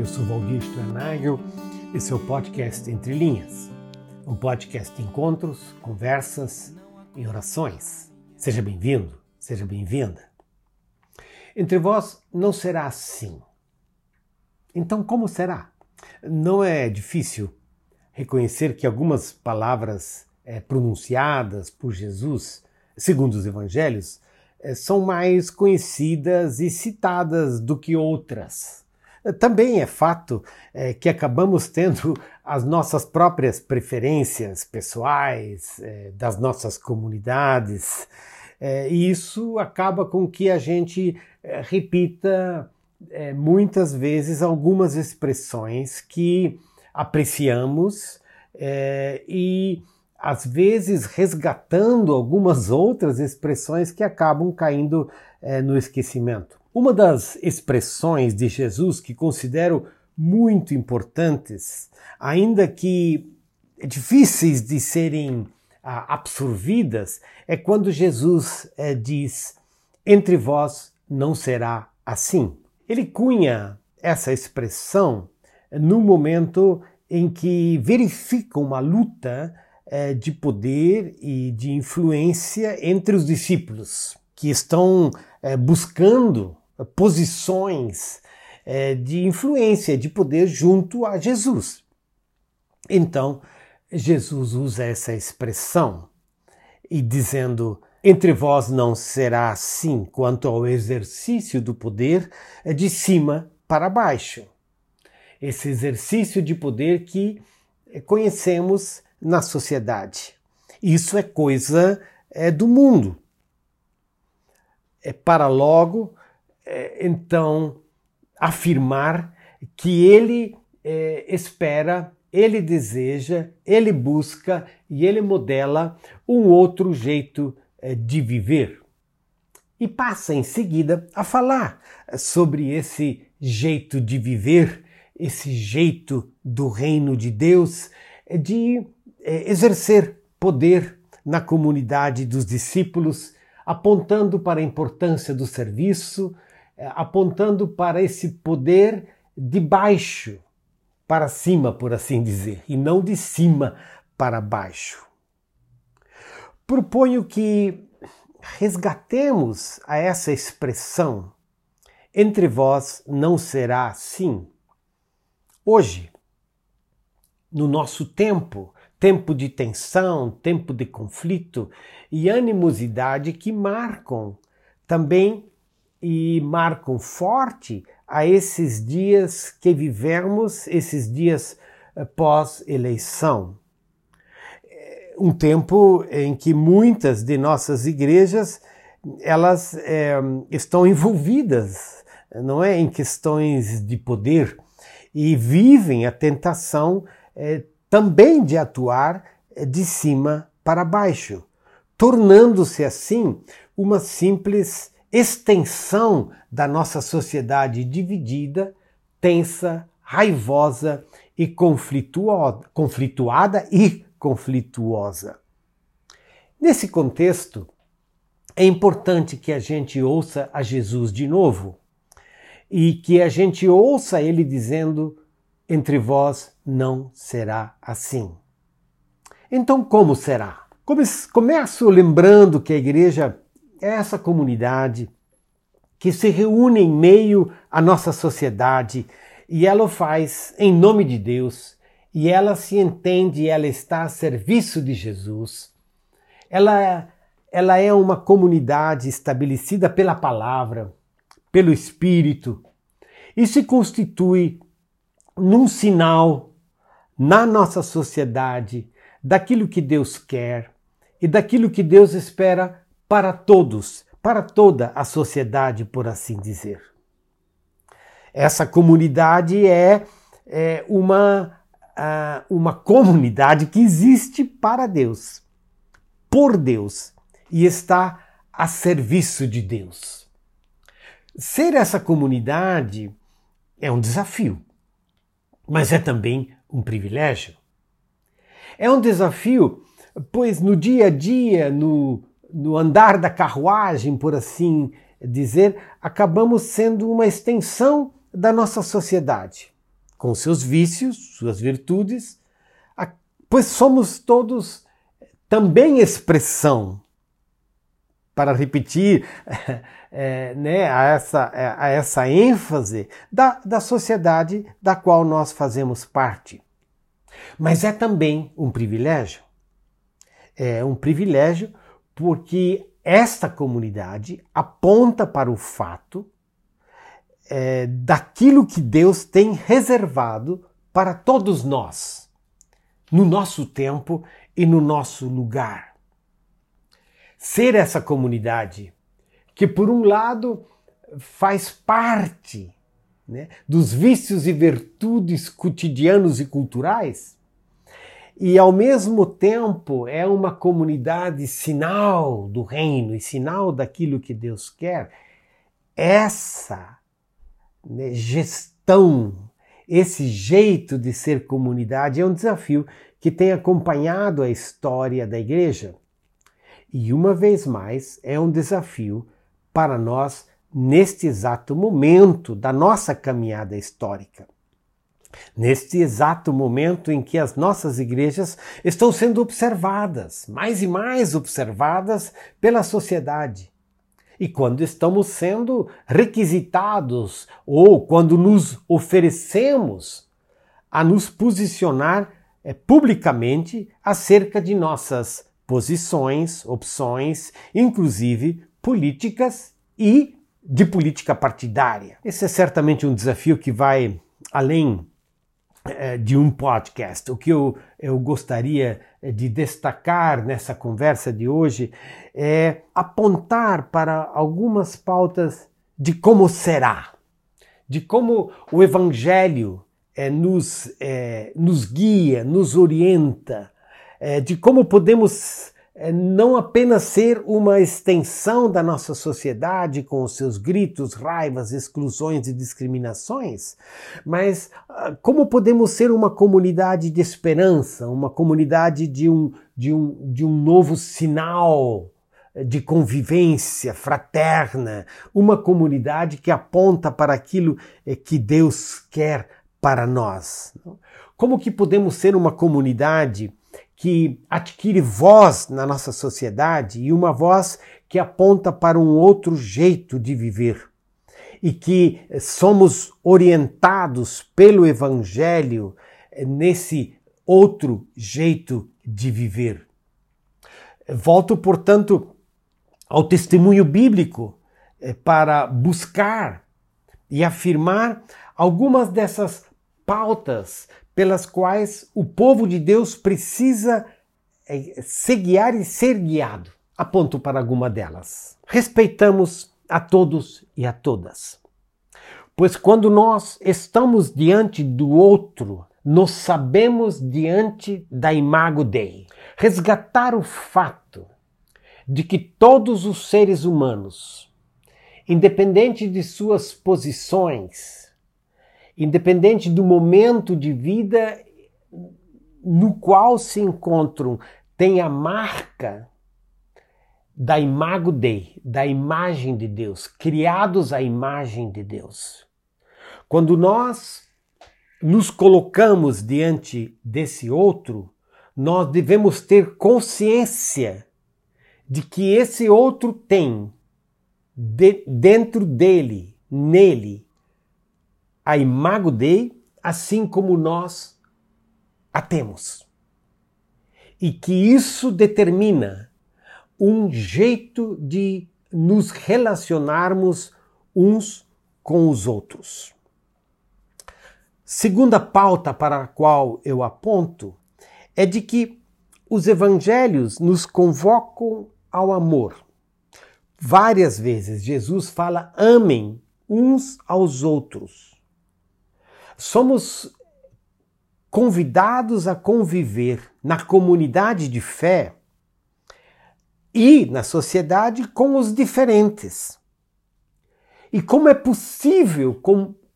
eu sou Valdir Stranagel, esse é o podcast Entre Linhas, um podcast de encontros, conversas e orações. Seja bem-vindo, seja bem-vinda. Entre vós não será assim. Então, como será? Não é difícil reconhecer que algumas palavras é, pronunciadas por Jesus, segundo os evangelhos, é, são mais conhecidas e citadas do que outras. Também é fato é, que acabamos tendo as nossas próprias preferências pessoais, é, das nossas comunidades, é, e isso acaba com que a gente é, repita é, muitas vezes algumas expressões que apreciamos é, e às vezes resgatando algumas outras expressões que acabam caindo no esquecimento. Uma das expressões de Jesus que considero muito importantes, ainda que difíceis de serem ah, absorvidas, é quando Jesus eh, diz: Entre vós não será assim. Ele cunha essa expressão no momento em que verifica uma luta eh, de poder e de influência entre os discípulos, que estão eh, buscando posições é, de influência, de poder junto a Jesus. Então, Jesus usa essa expressão e dizendo: entre vós não será assim quanto ao exercício do poder é de cima para baixo. Esse exercício de poder que conhecemos na sociedade. Isso é coisa é, do mundo. É para logo é, então afirmar que ele é, espera, ele deseja, ele busca e ele modela um outro jeito é, de viver. E passa em seguida a falar sobre esse jeito de viver, esse jeito do reino de Deus de exercer poder na comunidade dos discípulos, apontando para a importância do serviço, é, apontando para esse poder de baixo para cima, por assim dizer, e não de cima para baixo. Proponho que resgatemos a essa expressão entre vós não será assim. Hoje, no nosso tempo, tempo de tensão, tempo de conflito e animosidade que marcam também e marcam forte a esses dias que vivemos, esses dias eh, pós-eleição. É, um tempo em que muitas de nossas igrejas elas é, estão envolvidas, não é, em questões de poder e vivem a tentação é, também de atuar de cima para baixo, tornando-se assim uma simples extensão da nossa sociedade dividida, tensa, raivosa e conflituada e conflituosa. Nesse contexto, é importante que a gente ouça a Jesus de novo e que a gente ouça ele dizendo: entre vós não será assim. Então, como será? Começo lembrando que a igreja essa comunidade que se reúne em meio à nossa sociedade e ela o faz em nome de Deus e ela se entende, ela está a serviço de Jesus. Ela, ela é uma comunidade estabelecida pela palavra, pelo Espírito e se constitui num sinal na nossa sociedade daquilo que Deus quer e daquilo que Deus espera para todos, para toda a sociedade, por assim dizer. Essa comunidade é, é uma, uh, uma comunidade que existe para Deus, por Deus, e está a serviço de Deus. Ser essa comunidade é um desafio, mas é também um privilégio. É um desafio, pois no dia a dia, no, no andar da carruagem, por assim dizer, acabamos sendo uma extensão da nossa sociedade. com seus vícios, suas virtudes, pois somos todos também expressão, para repetir é, né, a, essa, a essa ênfase da, da sociedade da qual nós fazemos parte. Mas é também um privilégio. É um privilégio porque esta comunidade aponta para o fato é, daquilo que Deus tem reservado para todos nós, no nosso tempo e no nosso lugar. Ser essa comunidade que, por um lado, faz parte né, dos vícios e virtudes cotidianos e culturais, e ao mesmo tempo é uma comunidade sinal do reino e sinal daquilo que Deus quer. Essa né, gestão, esse jeito de ser comunidade é um desafio que tem acompanhado a história da igreja. E uma vez mais, é um desafio para nós neste exato momento da nossa caminhada histórica. Neste exato momento em que as nossas igrejas estão sendo observadas, mais e mais observadas pela sociedade e quando estamos sendo requisitados ou quando nos oferecemos a nos posicionar é, publicamente acerca de nossas posições, opções, inclusive políticas e de política partidária. Esse é certamente um desafio que vai além de um podcast. O que eu, eu gostaria é, de destacar nessa conversa de hoje é apontar para algumas pautas de como será, de como o Evangelho é, nos, é, nos guia, nos orienta, é, de como podemos é, não apenas ser uma extensão da nossa sociedade com os seus gritos, raivas, exclusões e discriminações, mas ah, como podemos ser uma comunidade de esperança, uma comunidade de um, de um, de um novo sinal de convivência fraterna, uma comunidade que aponta para aquilo eh, que Deus quer para nós. Como que podemos ser uma comunidade que adquire voz na nossa sociedade e uma voz que aponta para um outro jeito de viver e que somos orientados pelo Evangelho nesse outro jeito de viver. Volto, portanto, ao testemunho bíblico eh, para buscar e afirmar algumas dessas pautas pelas quais o povo de Deus precisa é, se guiar e ser guiado. Aponto para alguma delas. Respeitamos a todos e a todas. Pois quando nós estamos diante do outro, nós sabemos diante da imago Dei. Resgatar o fato de que todos os seres humanos, independente de suas posições, independente do momento de vida no qual se encontram, tem a marca da imago Dei, da imagem de Deus, criados à imagem de Deus. Quando nós nos colocamos diante desse outro, nós devemos ter consciência de que esse outro tem de, dentro dele, nele, a imago Dei, assim como nós a temos. E que isso determina um jeito de nos relacionarmos uns com os outros. Segunda pauta para a qual eu aponto é de que os evangelhos nos convocam ao amor. Várias vezes Jesus fala: amem uns aos outros somos convidados a conviver na comunidade de fé e na sociedade com os diferentes. E como é possível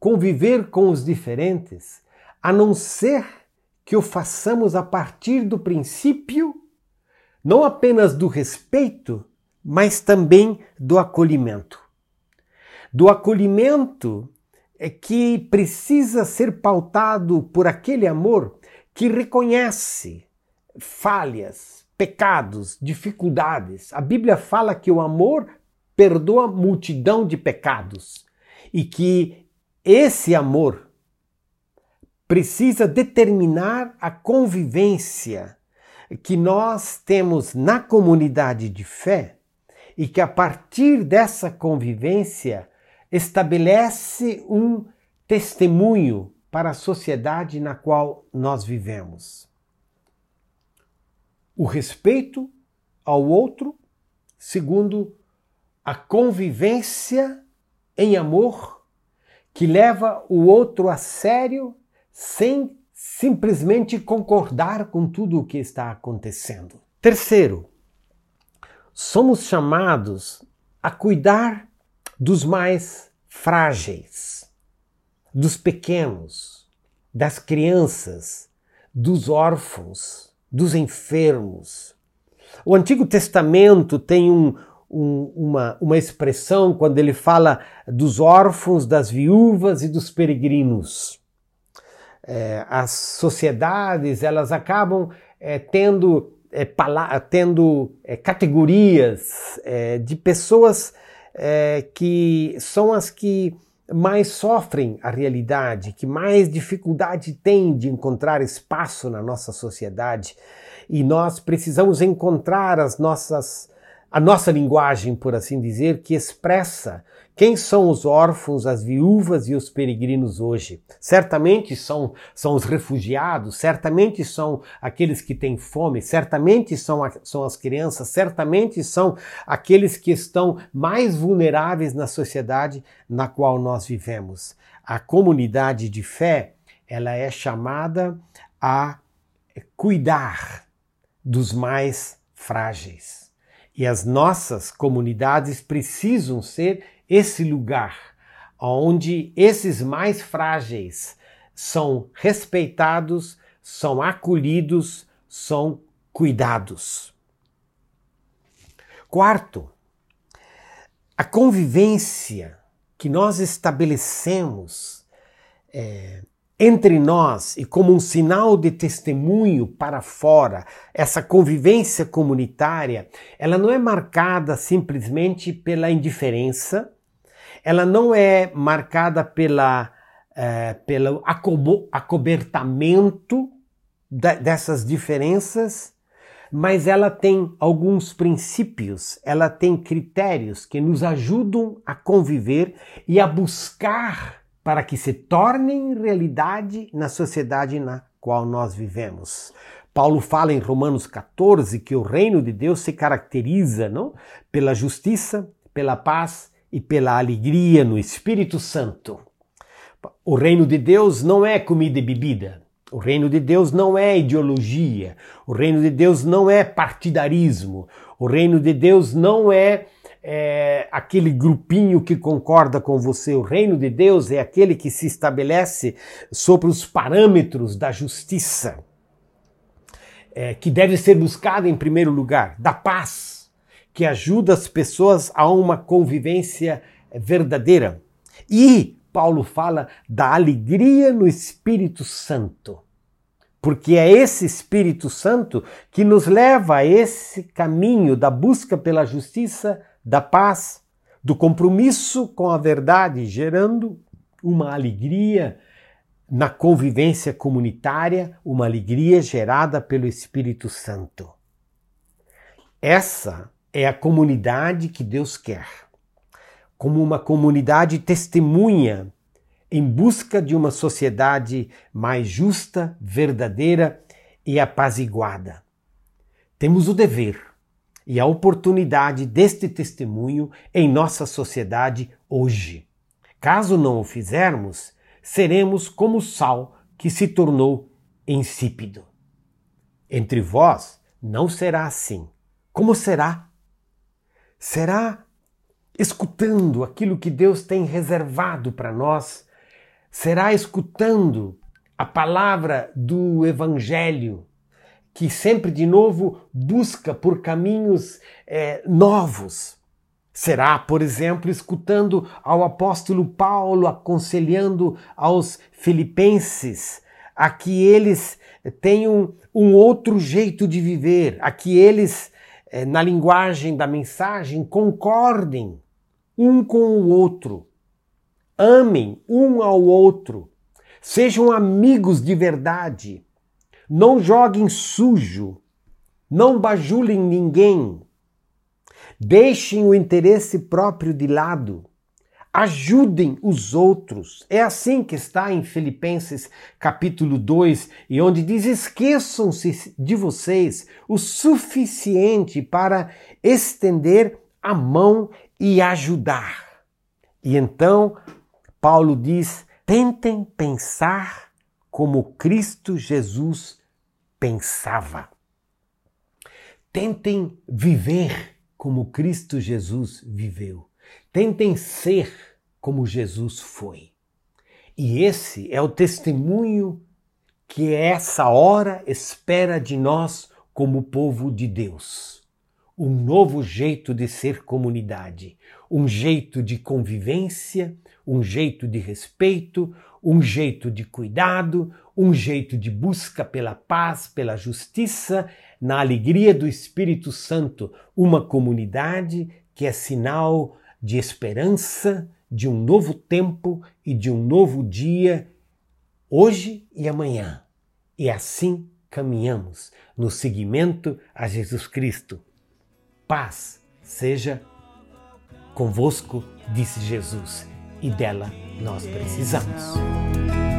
conviver com os diferentes a não ser que o façamos a partir do princípio não apenas do respeito, mas também do acolhimento. Do acolhimento é que precisa ser pautado por aquele amor que reconhece falhas, pecados, dificuldades. A Bíblia fala que o amor perdoa multidão de pecados e que esse amor precisa determinar a convivência que nós temos na comunidade de fé e que a partir dessa convivência estabelece um testemunho para a sociedade na qual nós vivemos. O respeito ao outro, segundo a convivência em amor, que leva o outro a sério sem simplesmente concordar com tudo o que está acontecendo. Terceiro, somos chamados a cuidar dos mais frágeis, dos pequenos, das crianças, dos órfãos, dos enfermos. O Antigo Testamento tem um, um, uma, uma expressão quando ele fala dos órfãos, das viúvas e dos peregrinos. É, as sociedades elas acabam é, tendo, é, tendo é, categorias é, de pessoas é, que são as que mais sofrem a realidade, que mais dificuldade têm de encontrar espaço na nossa sociedade. E nós precisamos encontrar as nossas a nossa linguagem, por assim dizer, que expressa quem são os órfãos, as viúvas e os peregrinos hoje. Certamente são, são os refugiados, certamente são aqueles que têm fome, certamente são, são as crianças, certamente são aqueles que estão mais vulneráveis na sociedade na qual nós vivemos. A comunidade de fé, ela é chamada a cuidar dos mais frágeis. E as nossas comunidades precisam ser esse lugar onde esses mais frágeis são respeitados, são acolhidos, são cuidados. Quarto, a convivência que nós estabelecemos é, entre nós e como um sinal de testemunho para fora, essa convivência comunitária, ela não é marcada simplesmente pela indiferença, ela não é marcada pela, é, pelo acobertamento dessas diferenças, mas ela tem alguns princípios, ela tem critérios que nos ajudam a conviver e a buscar para que se tornem realidade na sociedade na qual nós vivemos. Paulo fala em Romanos 14 que o reino de Deus se caracteriza não? pela justiça, pela paz e pela alegria no Espírito Santo. O reino de Deus não é comida e bebida. O reino de Deus não é ideologia. O reino de Deus não é partidarismo. O reino de Deus não é é, aquele grupinho que concorda com você. O reino de Deus é aquele que se estabelece sobre os parâmetros da justiça, é, que deve ser buscada em primeiro lugar, da paz, que ajuda as pessoas a uma convivência verdadeira. E Paulo fala da alegria no Espírito Santo. Porque é esse Espírito Santo que nos leva a esse caminho da busca pela justiça, da paz, do compromisso com a verdade, gerando uma alegria na convivência comunitária, uma alegria gerada pelo Espírito Santo. Essa é a comunidade que Deus quer, como uma comunidade testemunha em busca de uma sociedade mais justa, verdadeira e apaziguada. Temos o dever e a oportunidade deste testemunho em nossa sociedade hoje. Caso não o fizermos, seremos como sal que se tornou insípido. Entre vós não será assim. Como será? Será escutando aquilo que Deus tem reservado para nós? Será escutando a palavra do Evangelho que sempre de novo busca por caminhos é, novos. Será, por exemplo, escutando ao apóstolo Paulo aconselhando aos filipenses a que eles tenham um outro jeito de viver, a que eles, eh, na linguagem da mensagem, concordem um com o outro, amem um ao outro, sejam amigos de verdade, não joguem sujo, não bajulem ninguém, deixem o interesse próprio de lado, ajudem os outros. É assim que está em Filipenses capítulo 2, e onde diz: esqueçam-se de vocês o suficiente para estender a mão e ajudar. E então Paulo diz: tentem pensar como Cristo Jesus pensava. Tentem viver como Cristo Jesus viveu. Tentem ser como Jesus foi. E esse é o testemunho que essa hora espera de nós como povo de Deus. Um novo jeito de ser comunidade, um jeito de convivência, um jeito de respeito, um jeito de cuidado, um jeito de busca pela paz, pela justiça, na alegria do Espírito Santo, uma comunidade que é sinal de esperança, de um novo tempo e de um novo dia, hoje e amanhã. E assim caminhamos no seguimento a Jesus Cristo. Paz seja convosco, disse Jesus e dela nós precisamos.